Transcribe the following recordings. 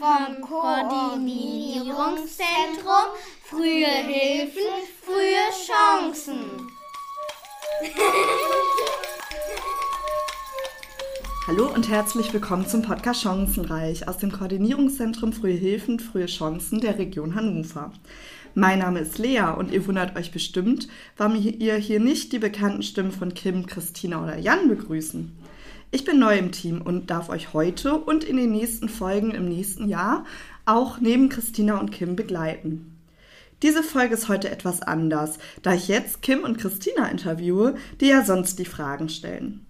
vom Koordinierungszentrum Frühe Hilfen, frühe Chancen. Hallo und herzlich willkommen zum Podcast Chancenreich aus dem Koordinierungszentrum Frühe Hilfen, frühe Chancen der Region Hannover. Mein Name ist Lea und ihr wundert euch bestimmt, warum ihr hier nicht die bekannten Stimmen von Kim, Christina oder Jan begrüßen. Ich bin neu im Team und darf euch heute und in den nächsten Folgen im nächsten Jahr auch neben Christina und Kim begleiten. Diese Folge ist heute etwas anders, da ich jetzt Kim und Christina interviewe, die ja sonst die Fragen stellen.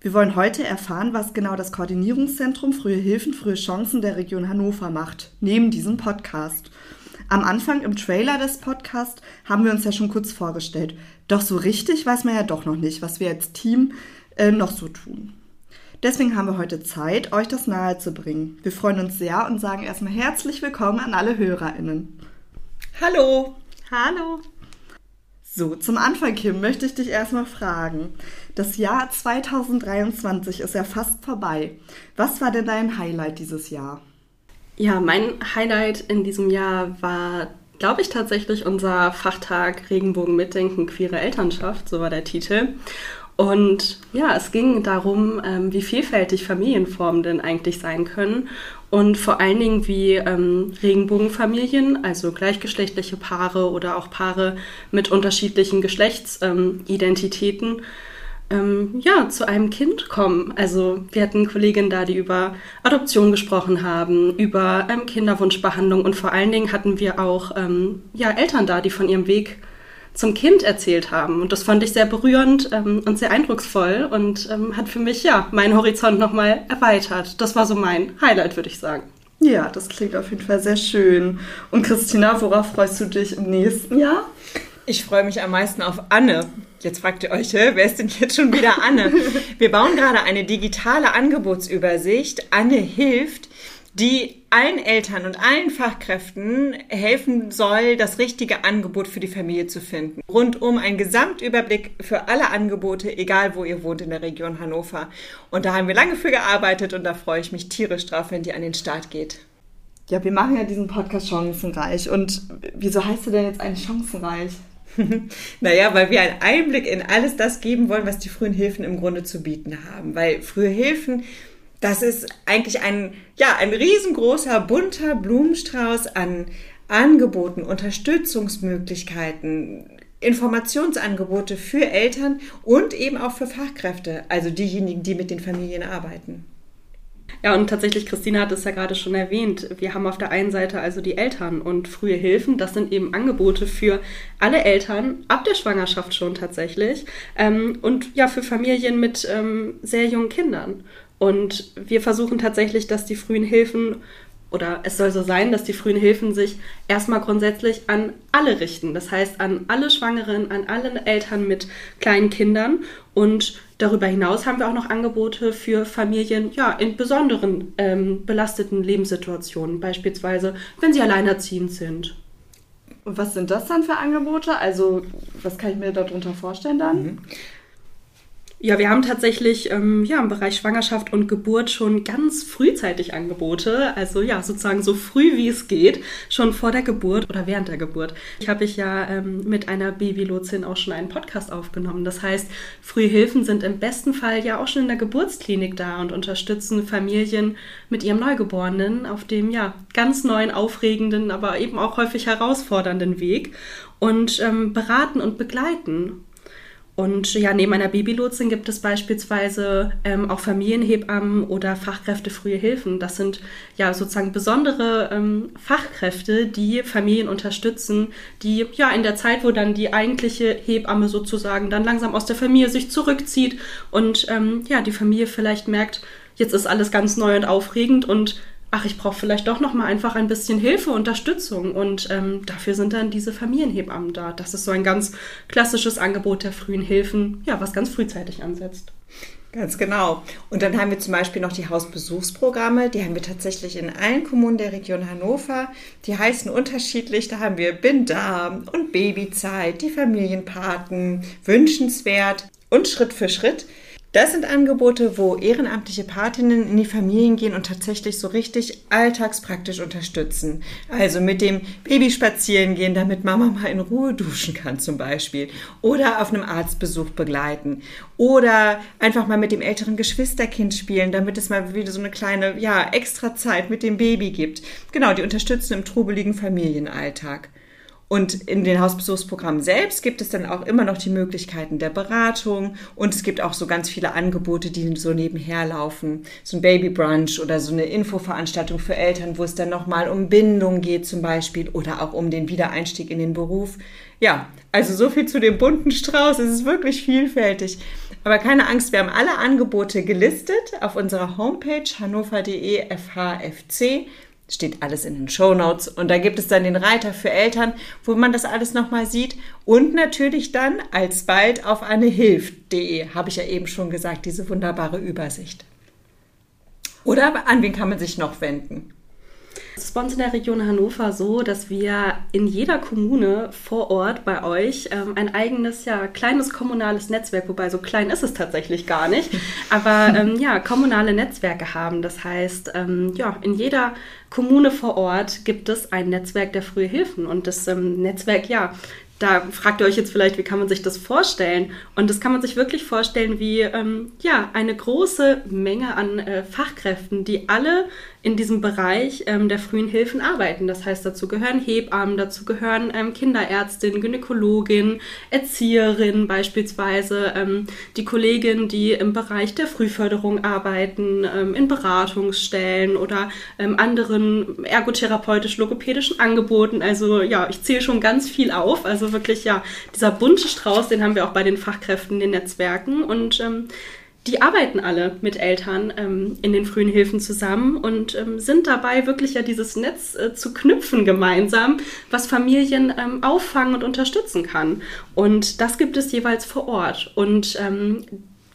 Wir wollen heute erfahren, was genau das Koordinierungszentrum Frühe Hilfen, frühe Chancen der Region Hannover macht, neben diesem Podcast. Am Anfang im Trailer des Podcasts haben wir uns ja schon kurz vorgestellt. Doch so richtig weiß man ja doch noch nicht, was wir als Team äh, noch so tun. Deswegen haben wir heute Zeit, euch das nahe zu bringen. Wir freuen uns sehr und sagen erstmal herzlich willkommen an alle HörerInnen. Hallo! Hallo! So, zum Anfang, Kim, möchte ich dich erstmal fragen. Das Jahr 2023 ist ja fast vorbei. Was war denn dein Highlight dieses Jahr? Ja, mein Highlight in diesem Jahr war, glaube ich, tatsächlich unser Fachtag Regenbogen mitdenken, queere Elternschaft, so war der Titel. Und ja, es ging darum, ähm, wie vielfältig Familienformen denn eigentlich sein können und vor allen Dingen, wie ähm, Regenbogenfamilien, also gleichgeschlechtliche Paare oder auch Paare mit unterschiedlichen Geschlechtsidentitäten, ähm, ja, zu einem Kind kommen. Also wir hatten Kolleginnen da, die über Adoption gesprochen haben, über ähm, Kinderwunschbehandlung und vor allen Dingen hatten wir auch ähm, ja, Eltern da, die von ihrem Weg zum Kind erzählt haben. Und das fand ich sehr berührend ähm, und sehr eindrucksvoll und ähm, hat für mich ja meinen Horizont nochmal erweitert. Das war so mein Highlight, würde ich sagen. Ja, das klingt auf jeden Fall sehr schön. Und Christina, worauf freust du dich im nächsten Jahr? Ich freue mich am meisten auf Anne. Jetzt fragt ihr euch, wer ist denn jetzt schon wieder Anne? Wir bauen gerade eine digitale Angebotsübersicht. Anne hilft, die allen Eltern und allen Fachkräften helfen soll, das richtige Angebot für die Familie zu finden. Rundum ein Gesamtüberblick für alle Angebote, egal wo ihr wohnt in der Region Hannover. Und da haben wir lange für gearbeitet und da freue ich mich tierisch drauf, wenn die an den Start geht. Ja, wir machen ja diesen Podcast chancenreich. Und wieso heißt er denn jetzt eigentlich chancenreich? naja, weil wir einen Einblick in alles das geben wollen, was die frühen Hilfen im Grunde zu bieten haben. Weil frühe Hilfen das ist eigentlich ein, ja, ein riesengroßer, bunter Blumenstrauß an Angeboten, Unterstützungsmöglichkeiten, Informationsangebote für Eltern und eben auch für Fachkräfte, also diejenigen, die mit den Familien arbeiten. Ja, und tatsächlich, Christina hat es ja gerade schon erwähnt, wir haben auf der einen Seite also die Eltern und frühe Hilfen. Das sind eben Angebote für alle Eltern, ab der Schwangerschaft schon tatsächlich. Ähm, und ja, für Familien mit ähm, sehr jungen Kindern. Und wir versuchen tatsächlich, dass die frühen Hilfen oder es soll so sein, dass die frühen Hilfen sich erstmal grundsätzlich an alle richten. Das heißt an alle Schwangeren, an alle Eltern mit kleinen Kindern. Und darüber hinaus haben wir auch noch Angebote für Familien ja, in besonderen ähm, belasteten Lebenssituationen, beispielsweise wenn sie alleinerziehend sind. Und was sind das dann für Angebote? Also was kann ich mir darunter vorstellen dann? Mhm. Ja, wir haben tatsächlich ähm, ja, im Bereich Schwangerschaft und Geburt schon ganz frühzeitig Angebote. Also ja, sozusagen so früh wie es geht, schon vor der Geburt oder während der Geburt. Ich habe ich ja ähm, mit einer Babylotsin auch schon einen Podcast aufgenommen. Das heißt, frühe Hilfen sind im besten Fall ja auch schon in der Geburtsklinik da und unterstützen Familien mit ihrem Neugeborenen auf dem ja ganz neuen, aufregenden, aber eben auch häufig herausfordernden Weg und ähm, beraten und begleiten. Und ja, neben einer Babylotsin gibt es beispielsweise ähm, auch Familienhebammen oder Fachkräfte frühe Hilfen. Das sind ja sozusagen besondere ähm, Fachkräfte, die Familien unterstützen, die ja in der Zeit, wo dann die eigentliche Hebamme sozusagen dann langsam aus der Familie sich zurückzieht und ähm, ja, die Familie vielleicht merkt, jetzt ist alles ganz neu und aufregend und ach, ich brauche vielleicht doch noch mal einfach ein bisschen Hilfe, Unterstützung und ähm, dafür sind dann diese Familienhebammen da. Das ist so ein ganz klassisches Angebot der frühen Hilfen, ja, was ganz frühzeitig ansetzt. Ganz genau. Und dann haben wir zum Beispiel noch die Hausbesuchsprogramme. Die haben wir tatsächlich in allen Kommunen der Region Hannover. Die heißen unterschiedlich. Da haben wir Bin da und Babyzeit, die Familienpaten, wünschenswert und Schritt für Schritt. Das sind Angebote, wo ehrenamtliche Patinnen in die Familien gehen und tatsächlich so richtig alltagspraktisch unterstützen. Also mit dem Baby spazieren gehen, damit Mama mal in Ruhe duschen kann zum Beispiel. Oder auf einem Arztbesuch begleiten. Oder einfach mal mit dem älteren Geschwisterkind spielen, damit es mal wieder so eine kleine, ja, extra Zeit mit dem Baby gibt. Genau, die unterstützen im trubeligen Familienalltag. Und in den Hausbesuchsprogrammen selbst gibt es dann auch immer noch die Möglichkeiten der Beratung und es gibt auch so ganz viele Angebote, die so nebenher laufen. So ein Babybrunch oder so eine Infoveranstaltung für Eltern, wo es dann nochmal um Bindung geht zum Beispiel oder auch um den Wiedereinstieg in den Beruf. Ja, also so viel zu dem bunten Strauß. Es ist wirklich vielfältig. Aber keine Angst, wir haben alle Angebote gelistet auf unserer Homepage hannover.de FHFC steht alles in den Show Notes und da gibt es dann den Reiter für Eltern, wo man das alles nochmal sieht und natürlich dann alsbald auf eine hilft.de, habe ich ja eben schon gesagt, diese wunderbare Übersicht. Oder an wen kann man sich noch wenden? Es ist bei uns in der Region Hannover so, dass wir in jeder Kommune vor Ort bei euch ähm, ein eigenes, ja, kleines kommunales Netzwerk, wobei so klein ist es tatsächlich gar nicht, aber ähm, ja, kommunale Netzwerke haben. Das heißt, ähm, ja, in jeder Kommune vor Ort gibt es ein Netzwerk der Frühe Hilfen und das ähm, Netzwerk, ja, da fragt ihr euch jetzt vielleicht, wie kann man sich das vorstellen? Und das kann man sich wirklich vorstellen wie ähm, ja, eine große Menge an äh, Fachkräften, die alle in diesem Bereich ähm, der frühen Hilfen arbeiten. Das heißt, dazu gehören Hebammen, dazu gehören ähm, Kinderärztin, Gynäkologin, Erzieherin beispielsweise, ähm, die Kolleginnen, die im Bereich der Frühförderung arbeiten, ähm, in Beratungsstellen oder ähm, anderen ergotherapeutisch-logopädischen Angeboten. Also ja, ich zähle schon ganz viel auf. Also wirklich ja, dieser bunte Strauß, den haben wir auch bei den Fachkräften den Netzwerken und ähm, die arbeiten alle mit Eltern ähm, in den frühen Hilfen zusammen und ähm, sind dabei, wirklich ja dieses Netz äh, zu knüpfen gemeinsam, was Familien ähm, auffangen und unterstützen kann. Und das gibt es jeweils vor Ort. Und ähm,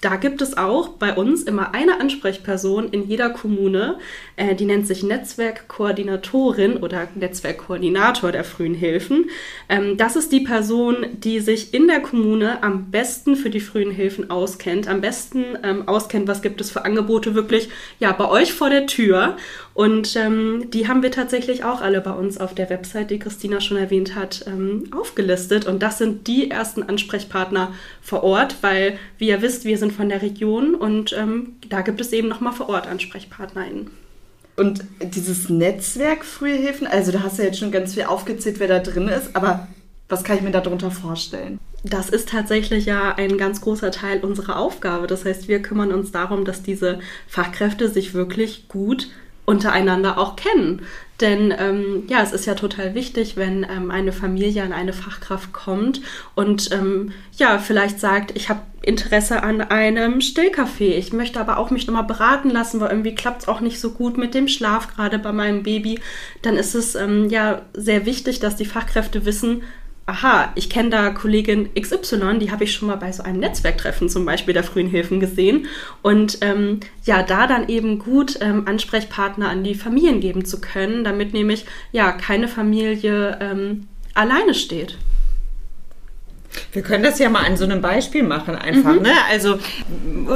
da gibt es auch bei uns immer eine Ansprechperson in jeder Kommune, äh, die nennt sich Netzwerkkoordinatorin oder Netzwerkkoordinator der frühen Hilfen. Ähm, das ist die Person, die sich in der Kommune am besten für die frühen Hilfen auskennt, am besten ähm, auskennt, was gibt es für Angebote wirklich ja bei euch vor der Tür. Und ähm, die haben wir tatsächlich auch alle bei uns auf der Website, die Christina schon erwähnt hat, ähm, aufgelistet. Und das sind die ersten Ansprechpartner vor Ort, weil, wie ihr wisst, wir sind von der Region und ähm, da gibt es eben nochmal vor Ort AnsprechpartnerInnen. Und dieses Netzwerk Frühe Hilfen, also da hast du ja jetzt schon ganz viel aufgezählt, wer da drin ist, aber was kann ich mir darunter vorstellen? Das ist tatsächlich ja ein ganz großer Teil unserer Aufgabe. Das heißt, wir kümmern uns darum, dass diese Fachkräfte sich wirklich gut untereinander auch kennen. Denn ähm, ja, es ist ja total wichtig, wenn ähm, eine Familie an eine Fachkraft kommt und ähm, ja, vielleicht sagt, ich habe Interesse an einem Stillkaffee. Ich möchte aber auch mich nochmal beraten lassen, weil irgendwie klappt es auch nicht so gut mit dem Schlaf, gerade bei meinem Baby. Dann ist es ähm, ja sehr wichtig, dass die Fachkräfte wissen, aha, ich kenne da Kollegin XY, die habe ich schon mal bei so einem Netzwerktreffen zum Beispiel der frühen Hilfen gesehen. Und ähm, ja, da dann eben gut ähm, Ansprechpartner an die Familien geben zu können, damit nämlich ja keine Familie ähm, alleine steht. Wir können das ja mal an so einem Beispiel machen, einfach. Mhm. Ne? Also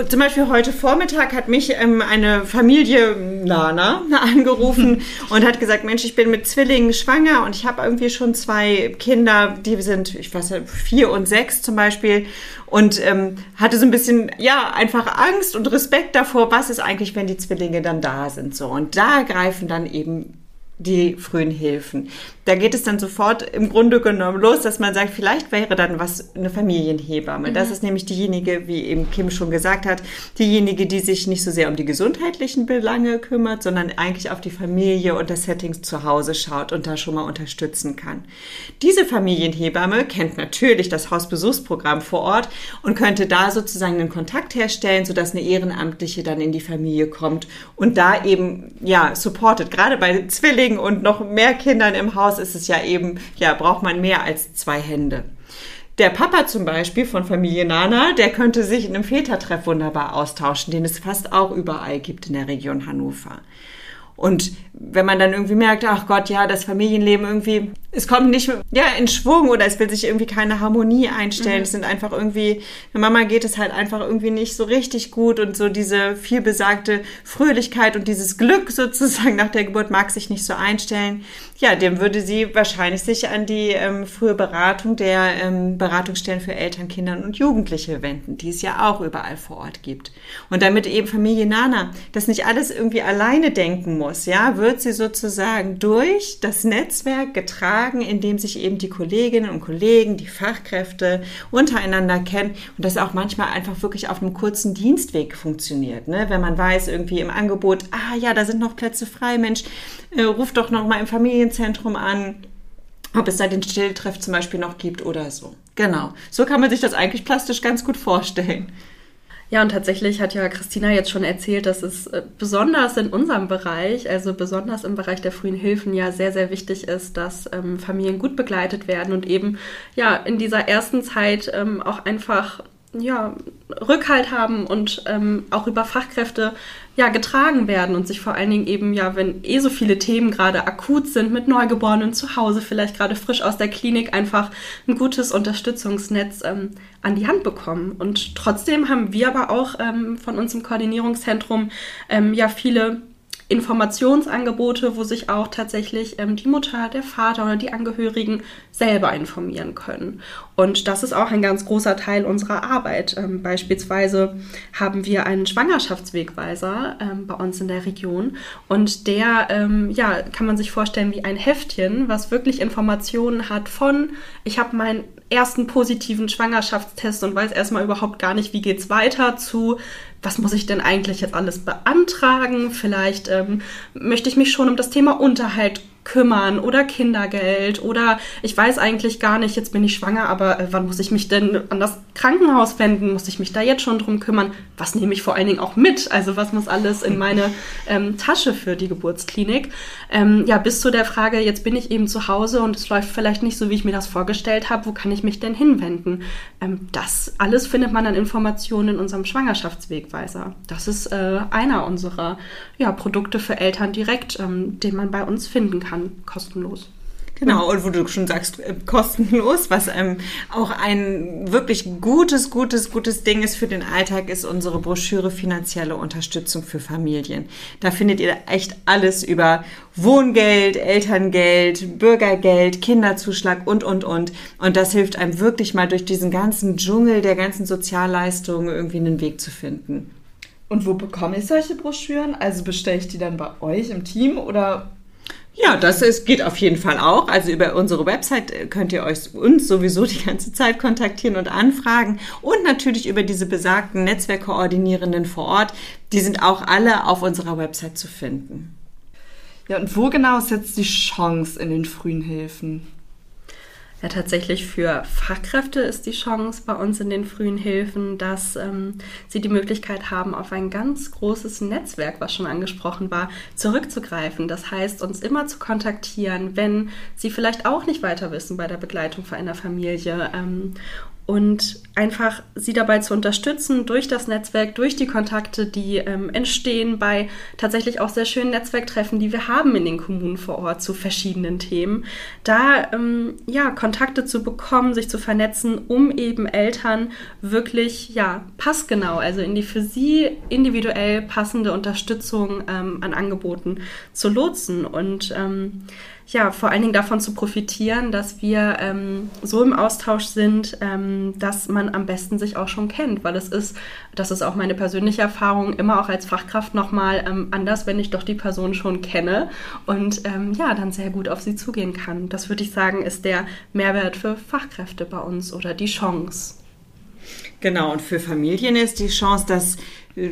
zum Beispiel heute Vormittag hat mich ähm, eine Familie Nana angerufen und hat gesagt, Mensch, ich bin mit Zwillingen schwanger und ich habe irgendwie schon zwei Kinder, die sind, ich weiß nicht, vier und sechs zum Beispiel und ähm, hatte so ein bisschen, ja, einfach Angst und Respekt davor, was ist eigentlich, wenn die Zwillinge dann da sind. So und da greifen dann eben die frühen Hilfen. Da geht es dann sofort im Grunde genommen los, dass man sagt, vielleicht wäre dann was eine Familienhebamme. Mhm. Das ist nämlich diejenige, wie eben Kim schon gesagt hat, diejenige, die sich nicht so sehr um die gesundheitlichen Belange kümmert, sondern eigentlich auf die Familie und das Setting zu Hause schaut und da schon mal unterstützen kann. Diese Familienhebamme kennt natürlich das Hausbesuchsprogramm vor Ort und könnte da sozusagen einen Kontakt herstellen, sodass eine Ehrenamtliche dann in die Familie kommt und da eben, ja, supportet. Gerade bei Zwillingen und noch mehr Kindern im Haus ist es ja eben, ja, braucht man mehr als zwei Hände. Der Papa zum Beispiel von Familie Nana, der könnte sich in einem Vätertreff wunderbar austauschen, den es fast auch überall gibt in der Region Hannover. Und wenn man dann irgendwie merkt, ach Gott, ja, das Familienleben irgendwie es kommt nicht ja, in Schwung oder es will sich irgendwie keine Harmonie einstellen. Mhm. Es sind einfach irgendwie, der Mama geht es halt einfach irgendwie nicht so richtig gut und so diese vielbesagte Fröhlichkeit und dieses Glück sozusagen nach der Geburt mag sich nicht so einstellen. Ja, dem würde sie wahrscheinlich sich an die ähm, frühe Beratung der ähm, Beratungsstellen für Eltern, Kinder und Jugendliche wenden, die es ja auch überall vor Ort gibt. Und damit eben Familie Nana das nicht alles irgendwie alleine denken muss, ja, wird sie sozusagen durch das Netzwerk getragen Tagen, in dem sich eben die Kolleginnen und Kollegen, die Fachkräfte untereinander kennen und das auch manchmal einfach wirklich auf einem kurzen Dienstweg funktioniert. Ne? Wenn man weiß, irgendwie im Angebot, ah ja, da sind noch Plätze frei, Mensch, äh, ruf doch noch mal im Familienzentrum an ob es da den Stilltreff zum Beispiel noch gibt oder so. Genau. So kann man sich das eigentlich plastisch ganz gut vorstellen. Ja, und tatsächlich hat ja Christina jetzt schon erzählt, dass es äh, besonders in unserem Bereich, also besonders im Bereich der frühen Hilfen, ja sehr, sehr wichtig ist, dass ähm, Familien gut begleitet werden und eben ja in dieser ersten Zeit ähm, auch einfach ja, Rückhalt haben und ähm, auch über Fachkräfte ja, getragen werden und sich vor allen Dingen eben, ja, wenn eh so viele Themen gerade akut sind mit Neugeborenen zu Hause, vielleicht gerade frisch aus der Klinik, einfach ein gutes Unterstützungsnetz ähm, an die Hand bekommen. Und trotzdem haben wir aber auch ähm, von uns im Koordinierungszentrum ähm, ja viele Informationsangebote, wo sich auch tatsächlich ähm, die Mutter, der Vater oder die Angehörigen selber informieren können. Und das ist auch ein ganz großer Teil unserer Arbeit. Ähm, beispielsweise haben wir einen Schwangerschaftswegweiser ähm, bei uns in der Region und der, ähm, ja, kann man sich vorstellen wie ein Heftchen, was wirklich Informationen hat von, ich habe meinen ersten positiven Schwangerschaftstest und weiß erstmal überhaupt gar nicht, wie geht's weiter zu was muss ich denn eigentlich jetzt alles beantragen? Vielleicht ähm, möchte ich mich schon um das Thema Unterhalt kümmern oder Kindergeld oder ich weiß eigentlich gar nicht, jetzt bin ich schwanger, aber äh, wann muss ich mich denn an das Krankenhaus wenden? Muss ich mich da jetzt schon drum kümmern? Was nehme ich vor allen Dingen auch mit? Also was muss alles in meine ähm, Tasche für die Geburtsklinik? Ähm, ja, bis zu der Frage, jetzt bin ich eben zu Hause und es läuft vielleicht nicht so, wie ich mir das vorgestellt habe. Wo kann ich mich denn hinwenden? Ähm, das alles findet man an Informationen in unserem Schwangerschaftswegweiser. Das ist äh, einer unserer ja, Produkte für Eltern direkt, ähm, den man bei uns finden kann kann, kostenlos. Genau, und wo du schon sagst, äh, kostenlos, was ähm, auch ein wirklich gutes, gutes, gutes Ding ist für den Alltag, ist unsere Broschüre Finanzielle Unterstützung für Familien. Da findet ihr echt alles über Wohngeld, Elterngeld, Bürgergeld, Kinderzuschlag und, und, und. Und das hilft einem wirklich mal durch diesen ganzen Dschungel der ganzen Sozialleistungen irgendwie einen Weg zu finden. Und wo bekomme ich solche Broschüren? Also bestelle ich die dann bei euch im Team oder ja, das ist, geht auf jeden Fall auch. Also über unsere Website könnt ihr euch uns sowieso die ganze Zeit kontaktieren und anfragen. Und natürlich über diese besagten Netzwerkkoordinierenden vor Ort. Die sind auch alle auf unserer Website zu finden. Ja, und wo genau ist jetzt die Chance in den frühen Hilfen? Ja, tatsächlich für Fachkräfte ist die Chance bei uns in den frühen Hilfen, dass ähm, sie die Möglichkeit haben, auf ein ganz großes Netzwerk, was schon angesprochen war, zurückzugreifen. Das heißt, uns immer zu kontaktieren, wenn sie vielleicht auch nicht weiter wissen bei der Begleitung für eine Familie ähm, und einfach sie dabei zu unterstützen durch das Netzwerk, durch die Kontakte, die ähm, entstehen bei tatsächlich auch sehr schönen Netzwerktreffen, die wir haben in den Kommunen vor Ort zu verschiedenen Themen, da ähm, ja Kontakte zu bekommen, sich zu vernetzen, um eben Eltern wirklich ja passgenau, also in die für sie individuell passende Unterstützung ähm, an Angeboten zu lotsen. Und ähm, ja, vor allen Dingen davon zu profitieren, dass wir ähm, so im Austausch sind, ähm, dass man am besten sich auch schon kennt, weil es ist, das ist auch meine persönliche Erfahrung, immer auch als Fachkraft nochmal ähm, anders, wenn ich doch die Person schon kenne und ähm, ja, dann sehr gut auf sie zugehen kann. Das würde ich sagen, ist der Mehrwert für Fachkräfte bei uns oder die Chance. Genau, und für Familien ist die Chance, dass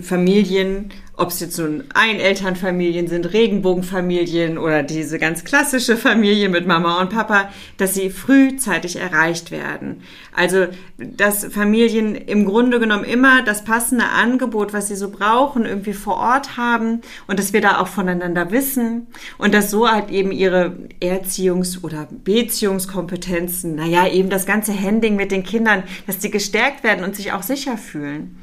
Familien, ob es jetzt nun Einelternfamilien sind, Regenbogenfamilien oder diese ganz klassische Familie mit Mama und Papa, dass sie frühzeitig erreicht werden. Also, dass Familien im Grunde genommen immer das passende Angebot, was sie so brauchen, irgendwie vor Ort haben und dass wir da auch voneinander wissen und dass so halt eben ihre Erziehungs- oder Beziehungskompetenzen, naja, eben das ganze Handling mit den Kindern, dass die gestärkt werden und sich auch sicher fühlen.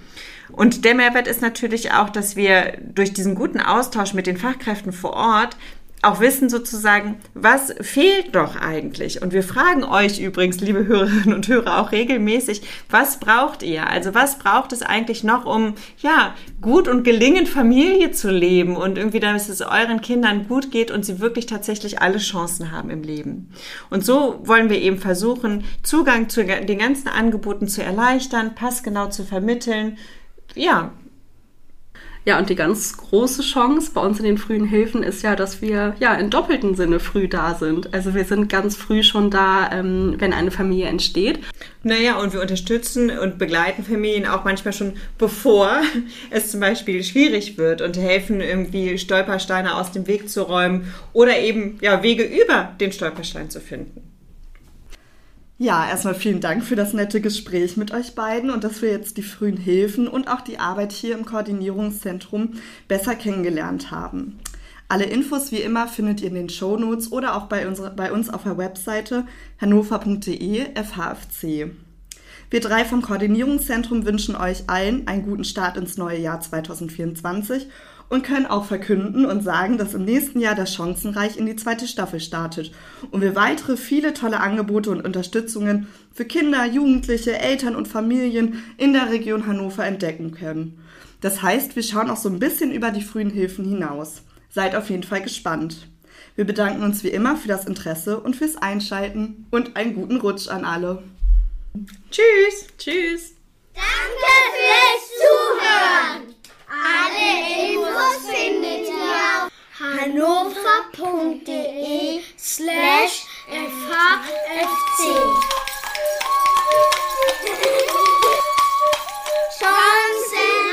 Und der Mehrwert ist natürlich auch, dass wir durch diesen guten Austausch mit den Fachkräften vor Ort auch wissen sozusagen, was fehlt doch eigentlich. Und wir fragen euch übrigens, liebe Hörerinnen und Hörer, auch regelmäßig, was braucht ihr? Also was braucht es eigentlich noch, um ja gut und gelingend Familie zu leben und irgendwie, dass es euren Kindern gut geht und sie wirklich tatsächlich alle Chancen haben im Leben. Und so wollen wir eben versuchen, Zugang zu den ganzen Angeboten zu erleichtern, passgenau zu vermitteln. Ja, ja, und die ganz große Chance bei uns in den frühen Hilfen ist ja, dass wir ja in doppelten Sinne früh da sind. Also wir sind ganz früh schon da, ähm, wenn eine Familie entsteht. Naja, und wir unterstützen und begleiten Familien auch manchmal schon bevor es zum Beispiel schwierig wird und helfen irgendwie Stolpersteine aus dem Weg zu räumen oder eben ja Wege über den Stolperstein zu finden. Ja, erstmal vielen Dank für das nette Gespräch mit euch beiden und dass wir jetzt die frühen Hilfen und auch die Arbeit hier im Koordinierungszentrum besser kennengelernt haben. Alle Infos wie immer findet ihr in den Show Notes oder auch bei, unsere, bei uns auf der Webseite hannover.de FHFC. Wir drei vom Koordinierungszentrum wünschen euch allen einen guten Start ins neue Jahr 2024 und können auch verkünden und sagen, dass im nächsten Jahr das Chancenreich in die zweite Staffel startet und wir weitere viele tolle Angebote und Unterstützungen für Kinder, Jugendliche, Eltern und Familien in der Region Hannover entdecken können. Das heißt, wir schauen auch so ein bisschen über die frühen Hilfen hinaus. Seid auf jeden Fall gespannt. Wir bedanken uns wie immer für das Interesse und fürs Einschalten und einen guten Rutsch an alle. Tschüss. Tschüss. Danke fürs Zuhören. Alle Infos findet ihr auf hannover.de slash FHFC. Chancen!